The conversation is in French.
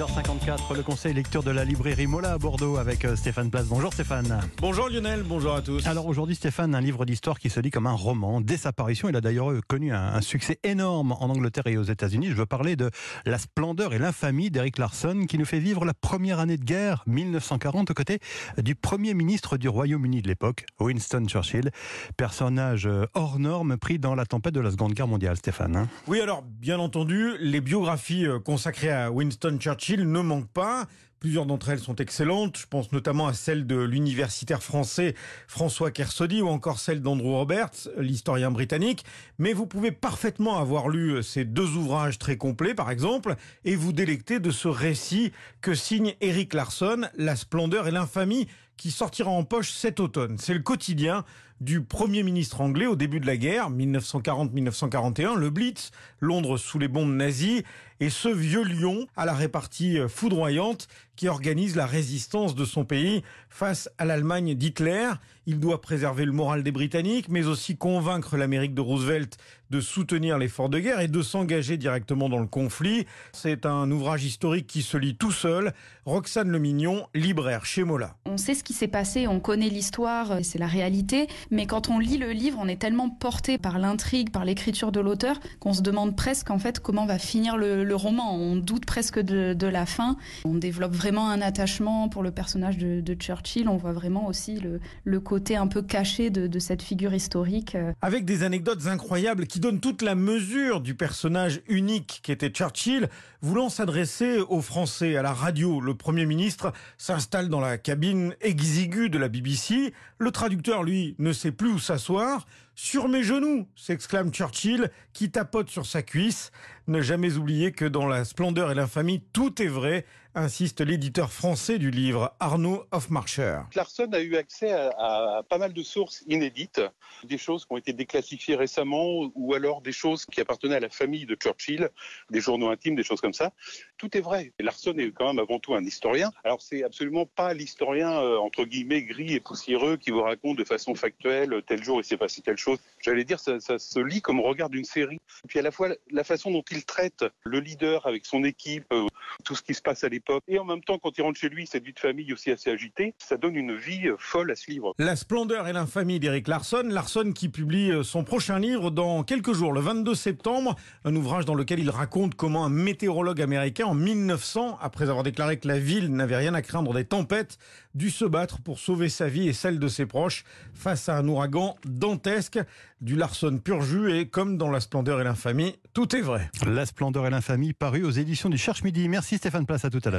6h54, le conseil lecture de la librairie Mola à Bordeaux avec Stéphane Place. Bonjour Stéphane. Bonjour Lionel, bonjour à tous. Alors aujourd'hui Stéphane, un livre d'histoire qui se lit comme un roman. Dès sa parution, il a d'ailleurs connu un, succès énorme en Angleterre et aux États-Unis. Je veux parler de La splendeur et l'infamie d'Eric Larson qui nous fait vivre la première année de guerre, 1940, aux côtés du premier ministre du Royaume-Uni de l'époque, Winston Churchill. Personnage hors norme pris dans la tempête de la Seconde Guerre mondiale, Stéphane. Oui, alors bien entendu, les biographies consacrées à Winston Churchill ne manquent pas. Plusieurs d'entre elles sont excellentes. Je pense notamment à celle de l'universitaire français François Kersaudy ou encore celle d'Andrew Roberts, l'historien britannique. Mais vous pouvez parfaitement avoir lu euh, ces deux ouvrages très complets, par exemple, et vous délecter de ce récit que signe Eric Larson, La splendeur et l'infamie, qui sortira en poche cet automne. C'est le quotidien du Premier ministre anglais au début de la guerre, 1940-1941, le Blitz, Londres sous les bombes nazies, et ce vieux lion à la répartie foudroyante qui organise la résistance de son pays face à l'Allemagne d'Hitler. Il doit préserver le moral des Britanniques, mais aussi convaincre l'Amérique de Roosevelt de soutenir l'effort de guerre et de s'engager directement dans le conflit. C'est un ouvrage historique qui se lit tout seul. Roxane Lemignon, libraire chez Mola. On sait ce qui s'est passé, on connaît l'histoire, c'est la réalité, mais quand on lit le livre, on est tellement porté par l'intrigue, par l'écriture de l'auteur, qu'on se demande presque en fait comment va finir le, roman. On doute presque de, la fin. On développe vraiment un attachement pour le personnage de, Churchill. On voit vraiment aussi le, côté un peu caché de, de cette figure historique. Avec des anecdotes incroyables qui donnent toute la mesure du personnage unique qu'était Churchill, voulant s'adresser aux Français à la radio, le Premier ministre s'installe dans la cabine exiguë de la BBC. Le traducteur, lui, ne sait plus où s'asseoir. Sur mes genoux, s'exclame Churchill, qui tapote sur sa cuisse. Ne jamais oublier que dans la splendeur et l'infamie, tout est vrai, insiste l'éditeur français du livre, Arnaud Hofmarcher. Clarkson a eu accès à, à, pas mal de sources inédites, des choses qui ont été déclassifiées récemment, ou alors des choses qui appartenaient à la famille de Churchill, des journaux intimes, des choses comme ça. Tout est vrai. Larson est quand même avant tout un historien. Alors c'est absolument pas l'historien euh, entre guillemets gris et poussiéreux qui vous raconte de façon factuelle tel jour il s'est passé telle chose. J'allais dire ça, se lit comme on regarde une série. Et puis à la fois la façon dont il traite le leader avec son équipe, euh, tout ce qui se passe à l'époque, et en même temps quand il rentre chez lui cette vie de famille aussi assez agitée, ça donne une vie euh, folle à ce livre. La splendeur et l'infamie d'Eric Larson, Larson qui publie euh, son prochain livre dans quelques jours, le 22 septembre, un ouvrage dans lequel il raconte comment un météorologue américain en 1900, après avoir déclaré que la ville n'avait rien à craindre des tempêtes, dut se battre pour sauver sa vie et celle de ses proches face à un ouragan dantesque, du Larson pur jus et comme dans La splendeur et l'infamie, tout est vrai. La splendeur et l'infamie paru aux éditions du Cherche Midi. Merci Stéphane Place, à tout à l'heure.